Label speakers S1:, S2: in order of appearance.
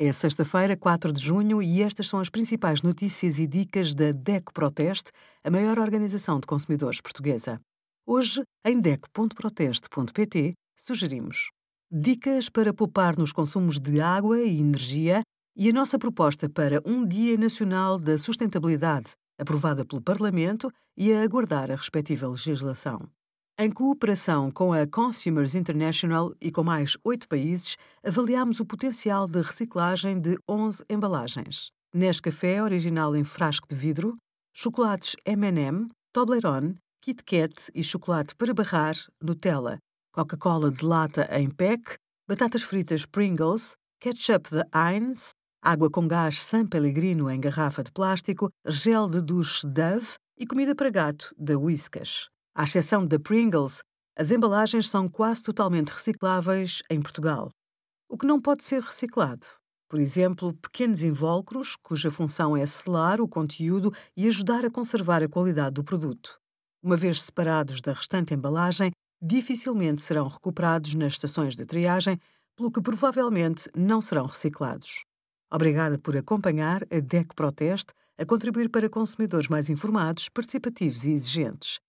S1: É sexta-feira, 4 de junho, e estas são as principais notícias e dicas da DECO Proteste, a maior organização de consumidores portuguesa. Hoje, em DECO.proteste.pt, sugerimos dicas para poupar nos consumos de água e energia e a nossa proposta para um Dia Nacional da Sustentabilidade, aprovada pelo Parlamento e a aguardar a respectiva legislação. Em cooperação com a Consumers International e com mais oito países, avaliamos o potencial de reciclagem de 11 embalagens. Nescafé original em frasco de vidro, chocolates M&M, Toblerone, Kit Kat e chocolate para barrar, Nutella, Coca-Cola de lata em PEC, batatas fritas Pringles, ketchup da Heinz, água com gás San Pellegrino em garrafa de plástico, gel de duche Dove e comida para gato da Whiskas. À exceção da Pringles, as embalagens são quase totalmente recicláveis em Portugal. O que não pode ser reciclado? Por exemplo, pequenos invólucros, cuja função é selar o conteúdo e ajudar a conservar a qualidade do produto. Uma vez separados da restante embalagem, dificilmente serão recuperados nas estações de triagem, pelo que provavelmente não serão reciclados. Obrigada por acompanhar a DEC Proteste a contribuir para consumidores mais informados, participativos e exigentes.